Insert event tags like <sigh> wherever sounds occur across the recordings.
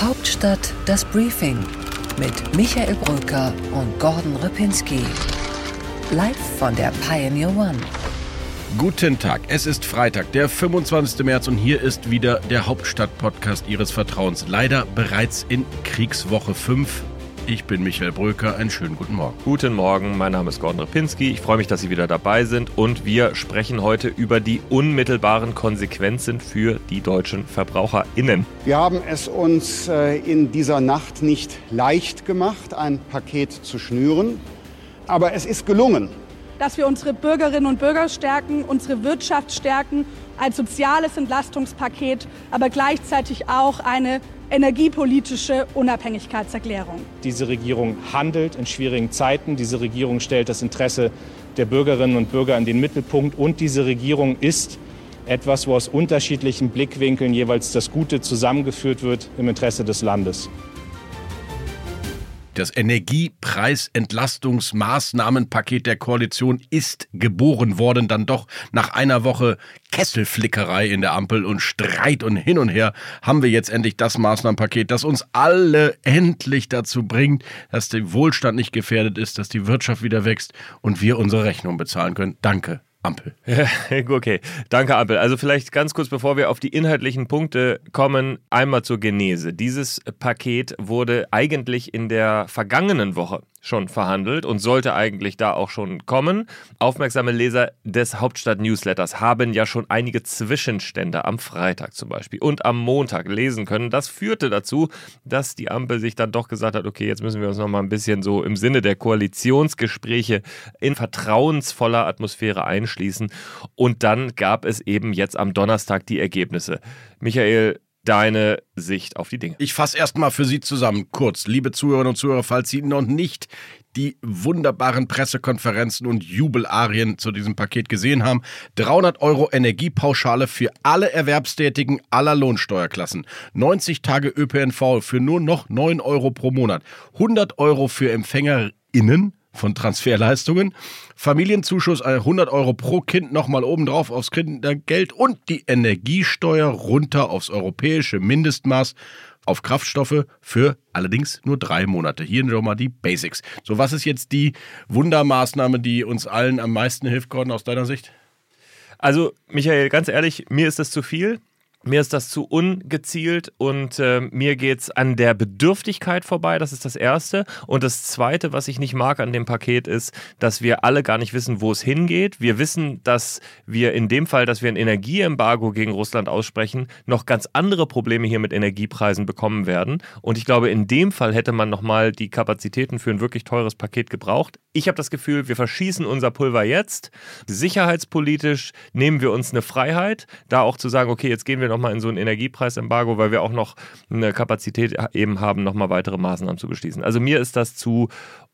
Hauptstadt das Briefing mit Michael Brücker und Gordon Ripinski. Live von der Pioneer One. Guten Tag, es ist Freitag, der 25. März und hier ist wieder der Hauptstadt-Podcast Ihres Vertrauens. Leider bereits in Kriegswoche 5. Ich bin Michael Bröker, einen schönen guten Morgen. Guten Morgen, mein Name ist Gordon Repinski. Ich freue mich, dass Sie wieder dabei sind und wir sprechen heute über die unmittelbaren Konsequenzen für die deutschen VerbraucherInnen. Wir haben es uns äh, in dieser Nacht nicht leicht gemacht, ein Paket zu schnüren, aber es ist gelungen. Dass wir unsere Bürgerinnen und Bürger stärken, unsere Wirtschaft stärken, ein soziales Entlastungspaket, aber gleichzeitig auch eine energiepolitische Unabhängigkeitserklärung. Diese Regierung handelt in schwierigen Zeiten. Diese Regierung stellt das Interesse der Bürgerinnen und Bürger in den Mittelpunkt. Und diese Regierung ist etwas, wo aus unterschiedlichen Blickwinkeln jeweils das Gute zusammengeführt wird im Interesse des Landes. Das Energiepreisentlastungsmaßnahmenpaket der Koalition ist geboren worden, dann doch nach einer Woche Kesselflickerei in der Ampel und Streit und hin und her haben wir jetzt endlich das Maßnahmenpaket, das uns alle endlich dazu bringt, dass der Wohlstand nicht gefährdet ist, dass die Wirtschaft wieder wächst und wir unsere Rechnung bezahlen können. Danke. Ampel. <laughs> okay, danke Ampel. Also vielleicht ganz kurz, bevor wir auf die inhaltlichen Punkte kommen, einmal zur Genese. Dieses Paket wurde eigentlich in der vergangenen Woche schon verhandelt und sollte eigentlich da auch schon kommen. Aufmerksame Leser des Hauptstadt-Newsletters haben ja schon einige Zwischenstände am Freitag zum Beispiel und am Montag lesen können. Das führte dazu, dass die Ampel sich dann doch gesagt hat, okay, jetzt müssen wir uns noch mal ein bisschen so im Sinne der Koalitionsgespräche in vertrauensvoller Atmosphäre einschließen. Und dann gab es eben jetzt am Donnerstag die Ergebnisse. Michael, deine Sicht auf die Dinge. Ich fasse erstmal für Sie zusammen, kurz, liebe Zuhörerinnen und Zuhörer, falls Sie noch nicht die wunderbaren Pressekonferenzen und Jubelarien zu diesem Paket gesehen haben. 300 Euro Energiepauschale für alle Erwerbstätigen aller Lohnsteuerklassen. 90 Tage ÖPNV für nur noch 9 Euro pro Monat. 100 Euro für EmpfängerInnen von Transferleistungen. Familienzuschuss 100 Euro pro Kind nochmal obendrauf aufs Kindergeld und die Energiesteuer runter aufs europäische Mindestmaß auf Kraftstoffe für allerdings nur drei Monate. Hier schon mal die Basics. So, was ist jetzt die Wundermaßnahme, die uns allen am meisten hilft, Gordon, aus deiner Sicht? Also, Michael, ganz ehrlich, mir ist das zu viel. Mir ist das zu ungezielt und äh, mir geht es an der Bedürftigkeit vorbei. Das ist das Erste. Und das Zweite, was ich nicht mag an dem Paket, ist, dass wir alle gar nicht wissen, wo es hingeht. Wir wissen, dass wir in dem Fall, dass wir ein Energieembargo gegen Russland aussprechen, noch ganz andere Probleme hier mit Energiepreisen bekommen werden. Und ich glaube, in dem Fall hätte man nochmal die Kapazitäten für ein wirklich teures Paket gebraucht. Ich habe das Gefühl, wir verschießen unser Pulver jetzt. Sicherheitspolitisch nehmen wir uns eine Freiheit, da auch zu sagen, okay, jetzt gehen wir noch nochmal in so ein Energiepreisembargo, weil wir auch noch eine Kapazität eben haben, nochmal weitere Maßnahmen zu beschließen. Also mir ist das zu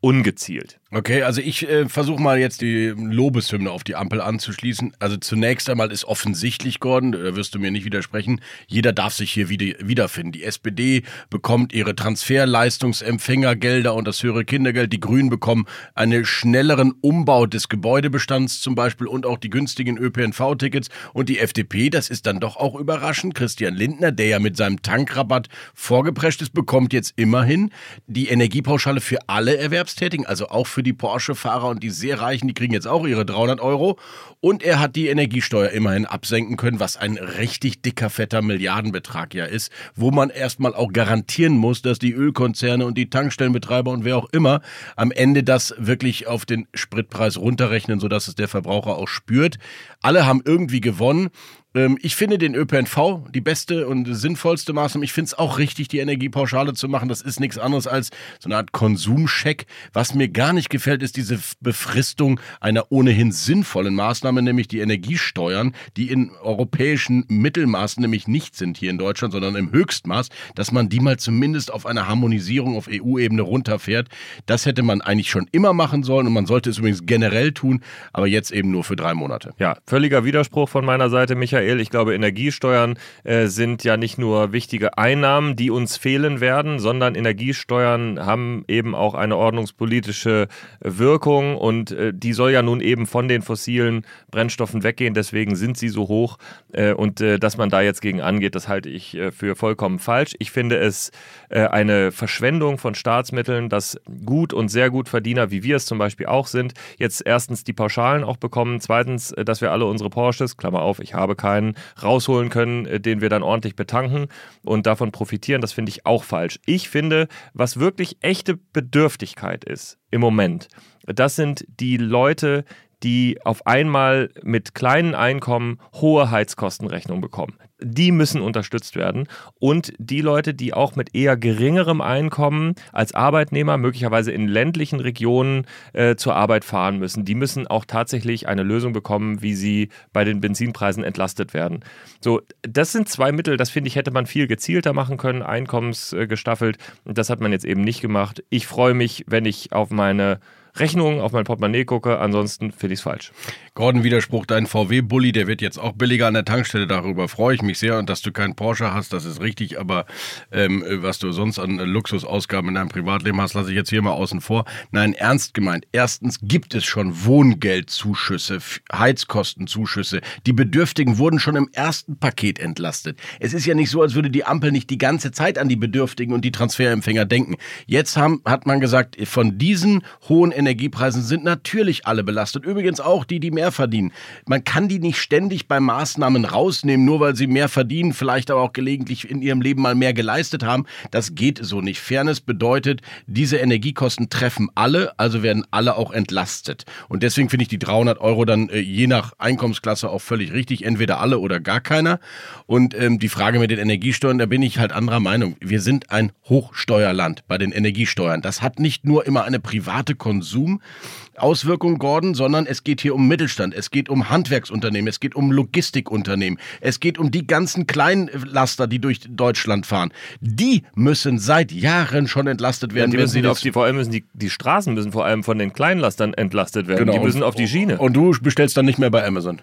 ungezielt. Okay, also ich äh, versuche mal jetzt die Lobeshymne auf die Ampel anzuschließen. Also zunächst einmal ist offensichtlich, Gordon, da wirst du mir nicht widersprechen, jeder darf sich hier wieder, wiederfinden. Die SPD bekommt ihre Transferleistungsempfängergelder und das höhere Kindergeld. Die Grünen bekommen einen schnelleren Umbau des Gebäudebestands zum Beispiel und auch die günstigen ÖPNV-Tickets. Und die FDP, das ist dann doch auch überraschend, Christian Lindner, der ja mit seinem Tankrabatt vorgeprescht ist, bekommt jetzt immerhin die Energiepauschale für alle Erwerbstätigen, also auch für für die Porsche-Fahrer und die sehr Reichen, die kriegen jetzt auch ihre 300 Euro. Und er hat die Energiesteuer immerhin absenken können, was ein richtig dicker, fetter Milliardenbetrag ja ist, wo man erstmal auch garantieren muss, dass die Ölkonzerne und die Tankstellenbetreiber und wer auch immer am Ende das wirklich auf den Spritpreis runterrechnen, sodass es der Verbraucher auch spürt. Alle haben irgendwie gewonnen. Ähm, ich finde den ÖPNV die beste und sinnvollste Maßnahme. Ich finde es auch richtig, die Energiepauschale zu machen. Das ist nichts anderes als so eine Art Konsumcheck. Was mir gar nicht gefällt, ist diese Befristung einer ohnehin sinnvollen Maßnahme, nämlich die Energiesteuern, die in europäischen Mittelmaßen nämlich nicht sind hier in Deutschland, sondern im Höchstmaß, dass man die mal zumindest auf eine Harmonisierung auf EU-Ebene runterfährt. Das hätte man eigentlich schon immer machen sollen und man sollte es übrigens generell tun, aber jetzt eben nur für drei Monate. Ja, völliger Widerspruch von meiner Seite, Michael. Michael. Ich glaube, Energiesteuern äh, sind ja nicht nur wichtige Einnahmen, die uns fehlen werden, sondern Energiesteuern haben eben auch eine ordnungspolitische Wirkung und äh, die soll ja nun eben von den fossilen Brennstoffen weggehen. Deswegen sind sie so hoch äh, und äh, dass man da jetzt gegen angeht, das halte ich äh, für vollkommen falsch. Ich finde es äh, eine Verschwendung von Staatsmitteln, dass gut und sehr gut Verdiener, wie wir es zum Beispiel auch sind, jetzt erstens die Pauschalen auch bekommen, zweitens, dass wir alle unsere Porsches, Klammer auf, ich habe keinen, rausholen können, äh, den wir dann ordentlich betanken und davon profitieren. Das finde ich auch falsch. Ich finde, was wirklich echte Bedürftigkeit ist im Moment, das sind die Leute, die auf einmal mit kleinen Einkommen hohe Heizkostenrechnungen bekommen. Die müssen unterstützt werden. Und die Leute, die auch mit eher geringerem Einkommen als Arbeitnehmer, möglicherweise in ländlichen Regionen äh, zur Arbeit fahren müssen, die müssen auch tatsächlich eine Lösung bekommen, wie sie bei den Benzinpreisen entlastet werden. So, das sind zwei Mittel, das finde ich, hätte man viel gezielter machen können, einkommensgestaffelt. Das hat man jetzt eben nicht gemacht. Ich freue mich, wenn ich auf meine Rechnung auf mein Portemonnaie gucke, ansonsten finde ich es falsch. Gordon, Widerspruch, dein VW-Bully, der wird jetzt auch billiger an der Tankstelle, darüber freue ich mich sehr und dass du keinen Porsche hast, das ist richtig, aber ähm, was du sonst an Luxusausgaben in deinem Privatleben hast, lasse ich jetzt hier mal außen vor. Nein, ernst gemeint. Erstens gibt es schon Wohngeldzuschüsse, Heizkostenzuschüsse. Die Bedürftigen wurden schon im ersten Paket entlastet. Es ist ja nicht so, als würde die Ampel nicht die ganze Zeit an die Bedürftigen und die Transferempfänger denken. Jetzt haben, hat man gesagt, von diesen hohen Energiepreisen sind natürlich alle belastet. Übrigens auch die, die mehr verdienen. Man kann die nicht ständig bei Maßnahmen rausnehmen, nur weil sie mehr verdienen, vielleicht aber auch gelegentlich in ihrem Leben mal mehr geleistet haben. Das geht so nicht. Fairness bedeutet, diese Energiekosten treffen alle, also werden alle auch entlastet. Und deswegen finde ich die 300 Euro dann äh, je nach Einkommensklasse auch völlig richtig. Entweder alle oder gar keiner. Und ähm, die Frage mit den Energiesteuern, da bin ich halt anderer Meinung. Wir sind ein Hochsteuerland bei den Energiesteuern. Das hat nicht nur immer eine private Konsum Konsum Gordon, sondern es geht hier um Mittelstand, es geht um Handwerksunternehmen, es geht um Logistikunternehmen, es geht um die ganzen Kleinlaster, die durch Deutschland fahren. Die müssen seit Jahren schon entlastet werden. Ja, die müssen auf die, vor allem müssen die, die Straßen müssen vor allem von den Kleinlastern entlastet werden. Genau. Die müssen auf die Schiene. Und du bestellst dann nicht mehr bei Amazon.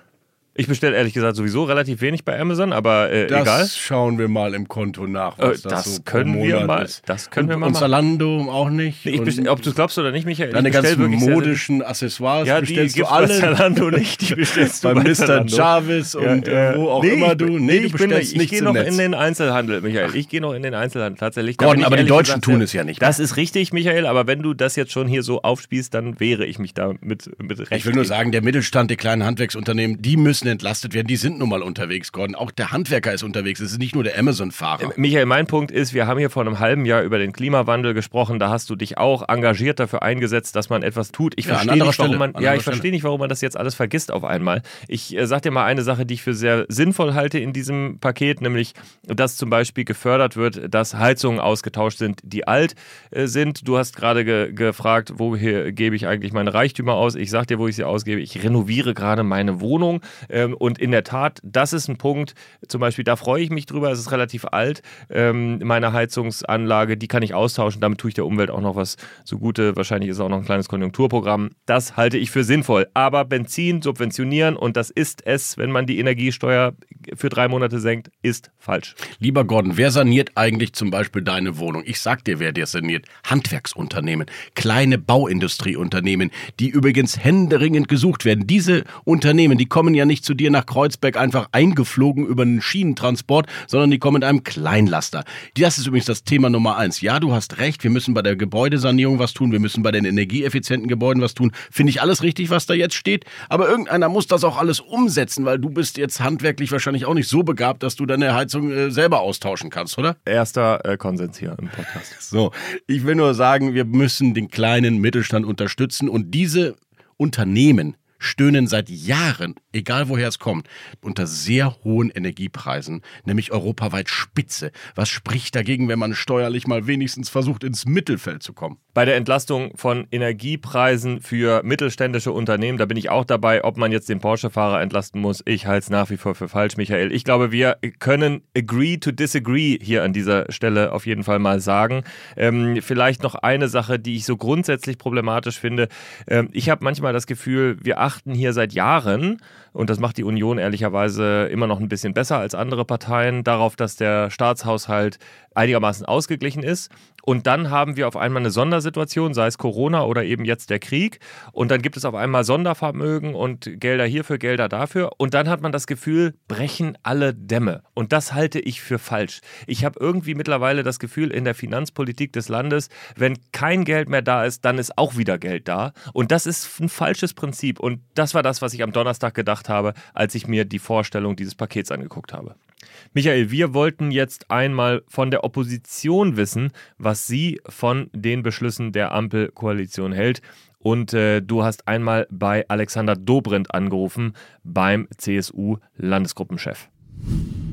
Ich bestelle ehrlich gesagt sowieso relativ wenig bei Amazon, aber äh, das egal. Das schauen wir mal im Konto nach. Was äh, das, das so können wir mal. Ist. Das können und, wir mal. Und Zalando auch nicht. Nee, bestell, ob du es glaubst oder nicht, Michael. Deine ganzen modischen Accessoires ja, bestellst die du alle. Bei Zalando nicht. Die <laughs> bestellst du bei, bei Mr. Jarvis und ja, äh, wo auch nee, immer du. Nee, du bestellst bin, ich, ich gehe noch Netz. in den Einzelhandel, Michael. Ich gehe noch in den Einzelhandel tatsächlich. Gordon, aber die Deutschen gesagt, tun es ja nicht. Das ist richtig, Michael. Aber wenn du das jetzt schon hier so aufspielst, dann wehre ich mich da mit, mit recht. Ich will nur sagen, der Mittelstand, die kleinen Handwerksunternehmen, die müssen entlastet werden. Die sind nun mal unterwegs, Gordon. Auch der Handwerker ist unterwegs. Es ist nicht nur der Amazon-Fahrer. Äh, Michael, mein Punkt ist, wir haben hier vor einem halben Jahr über den Klimawandel gesprochen. Da hast du dich auch engagiert dafür eingesetzt, dass man etwas tut. Ich ja, verstehe nicht, warum man, ja, ich verstehe nicht, warum man das jetzt alles vergisst auf einmal. Ich äh, sag dir mal eine Sache, die ich für sehr sinnvoll halte in diesem Paket, nämlich, dass zum Beispiel gefördert wird, dass Heizungen ausgetauscht sind, die alt äh, sind. Du hast gerade ge gefragt, woher gebe ich eigentlich meine Reichtümer aus? Ich sag dir, wo ich sie ausgebe. Ich renoviere gerade meine Wohnung ähm, und in der Tat, das ist ein Punkt, zum Beispiel, da freue ich mich drüber, es ist relativ alt, ähm, meine Heizungsanlage, die kann ich austauschen, damit tue ich der Umwelt auch noch was zugute. Wahrscheinlich ist auch noch ein kleines Konjunkturprogramm. Das halte ich für sinnvoll. Aber Benzin subventionieren, und das ist es, wenn man die Energiesteuer für drei Monate senkt, ist falsch. Lieber Gordon, wer saniert eigentlich zum Beispiel deine Wohnung? Ich sag dir, wer dir saniert. Handwerksunternehmen, kleine Bauindustrieunternehmen, die übrigens händeringend gesucht werden. Diese Unternehmen, die kommen ja nicht zu dir nach Kreuzberg einfach einfach eingeflogen über einen Schienentransport, sondern die kommen mit einem Kleinlaster. Das ist übrigens das Thema Nummer eins. Ja, du hast recht, wir müssen bei der Gebäudesanierung was tun, wir müssen bei den energieeffizienten Gebäuden was tun. Finde ich alles richtig, was da jetzt steht. Aber irgendeiner muss das auch alles umsetzen, weil du bist jetzt handwerklich wahrscheinlich auch nicht so begabt, dass du deine Heizung äh, selber austauschen kannst, oder? Erster äh, Konsens hier im Podcast. <laughs> So, ich will nur sagen, wir müssen den kleinen Mittelstand unterstützen und diese Unternehmen, stöhnen seit Jahren, egal woher es kommt, unter sehr hohen Energiepreisen, nämlich europaweit Spitze. Was spricht dagegen, wenn man steuerlich mal wenigstens versucht, ins Mittelfeld zu kommen? Bei der Entlastung von Energiepreisen für mittelständische Unternehmen, da bin ich auch dabei, ob man jetzt den Porsche-Fahrer entlasten muss. Ich halte es nach wie vor für falsch, Michael. Ich glaube, wir können agree to disagree hier an dieser Stelle auf jeden Fall mal sagen. Ähm, vielleicht noch eine Sache, die ich so grundsätzlich problematisch finde. Ähm, ich habe manchmal das Gefühl, wir achten hier seit Jahren und das macht die Union ehrlicherweise immer noch ein bisschen besser als andere Parteien, darauf, dass der Staatshaushalt einigermaßen ausgeglichen ist. Und dann haben wir auf einmal eine Sondersituation, sei es Corona oder eben jetzt der Krieg. Und dann gibt es auf einmal Sondervermögen und Gelder hierfür, Gelder dafür. Und dann hat man das Gefühl, brechen alle Dämme. Und das halte ich für falsch. Ich habe irgendwie mittlerweile das Gefühl, in der Finanzpolitik des Landes, wenn kein Geld mehr da ist, dann ist auch wieder Geld da. Und das ist ein falsches Prinzip. Und das war das, was ich am Donnerstag gedacht habe, als ich mir die Vorstellung dieses Pakets angeguckt habe. Michael, wir wollten jetzt einmal von der Opposition wissen, was sie von den Beschlüssen der Ampelkoalition hält. Und äh, du hast einmal bei Alexander Dobrindt angerufen, beim CSU-Landesgruppenchef.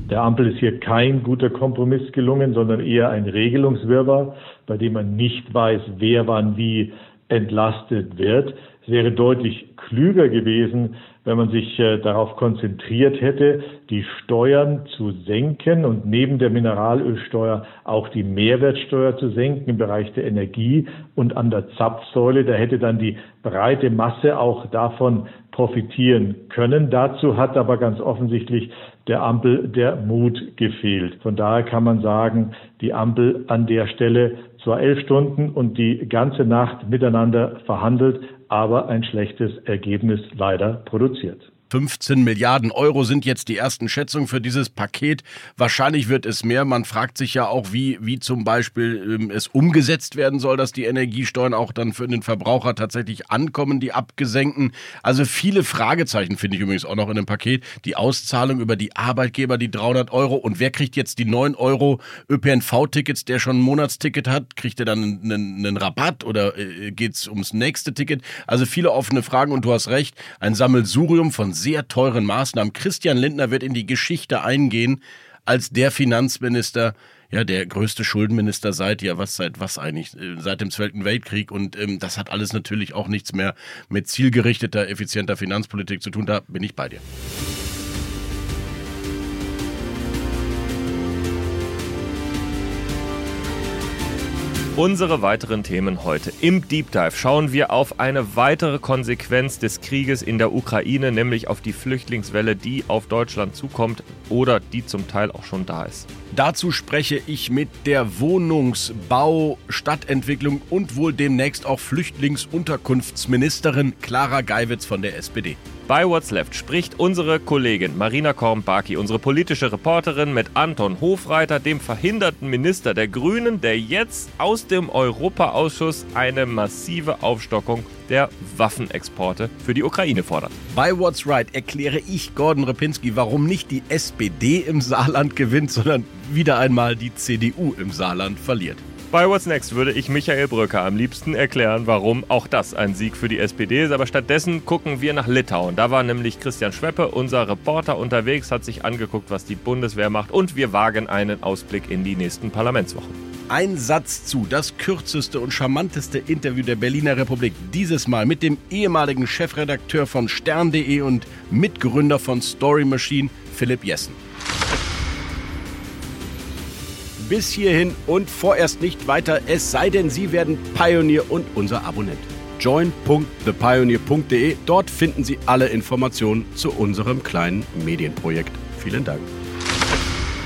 Der Ampel ist hier kein guter Kompromiss gelungen, sondern eher ein Regelungswirrwarr, bei dem man nicht weiß, wer wann wie entlastet wird. Es wäre deutlich klüger gewesen, wenn man sich äh, darauf konzentriert hätte, die Steuern zu senken und neben der Mineralölsteuer auch die Mehrwertsteuer zu senken im Bereich der Energie und an der Zapfsäule. Da hätte dann die breite Masse auch davon profitieren können. Dazu hat aber ganz offensichtlich der Ampel der Mut gefehlt. Von daher kann man sagen, die Ampel an der Stelle zwar elf Stunden und die ganze Nacht miteinander verhandelt, aber ein schlechtes Ergebnis leider produziert. 15 Milliarden Euro sind jetzt die ersten Schätzungen für dieses Paket. Wahrscheinlich wird es mehr. Man fragt sich ja auch, wie, wie zum Beispiel ähm, es umgesetzt werden soll, dass die Energiesteuern auch dann für den Verbraucher tatsächlich ankommen, die abgesenkten. Also viele Fragezeichen finde ich übrigens auch noch in dem Paket. Die Auszahlung über die Arbeitgeber, die 300 Euro. Und wer kriegt jetzt die 9 Euro ÖPNV-Tickets, der schon ein Monatsticket hat? Kriegt er dann einen, einen Rabatt oder äh, geht es ums nächste Ticket? Also viele offene Fragen und du hast recht. Ein Sammelsurium von sehr teuren Maßnahmen. Christian Lindner wird in die Geschichte eingehen als der Finanzminister, ja, der größte Schuldenminister seit, ja, was seit was eigentlich, äh, seit dem Zweiten Weltkrieg. Und ähm, das hat alles natürlich auch nichts mehr mit zielgerichteter, effizienter Finanzpolitik zu tun. Da bin ich bei dir. Unsere weiteren Themen heute. Im Deep Dive schauen wir auf eine weitere Konsequenz des Krieges in der Ukraine, nämlich auf die Flüchtlingswelle, die auf Deutschland zukommt oder die zum Teil auch schon da ist. Dazu spreche ich mit der Wohnungsbau, Stadtentwicklung und wohl demnächst auch Flüchtlingsunterkunftsministerin Clara Geiwitz von der SPD. Bei What's Left spricht unsere Kollegin Marina Korn-Baki, unsere politische Reporterin, mit Anton Hofreiter, dem verhinderten Minister der Grünen, der jetzt aus dem Europaausschuss eine massive Aufstockung der Waffenexporte für die Ukraine fordert. Bei What's Right erkläre ich Gordon Repinski, warum nicht die SPD im Saarland gewinnt, sondern wieder einmal die CDU im Saarland verliert. Bei What's Next würde ich Michael Brücker am liebsten erklären, warum auch das ein Sieg für die SPD ist. Aber stattdessen gucken wir nach Litauen. Da war nämlich Christian Schweppe, unser Reporter, unterwegs, hat sich angeguckt, was die Bundeswehr macht. Und wir wagen einen Ausblick in die nächsten Parlamentswochen. Ein Satz zu, das kürzeste und charmanteste Interview der Berliner Republik. Dieses Mal mit dem ehemaligen Chefredakteur von stern.de und Mitgründer von Story Machine, Philipp Jessen bis hierhin und vorerst nicht weiter, es sei denn, Sie werden Pioneer und unser Abonnent. join.thepioneer.de, dort finden Sie alle Informationen zu unserem kleinen Medienprojekt. Vielen Dank.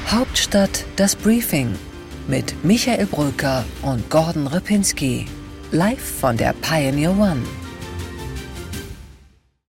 Hauptstadt das Briefing mit Michael Brücker und Gordon Ripinski. Live von der Pioneer One.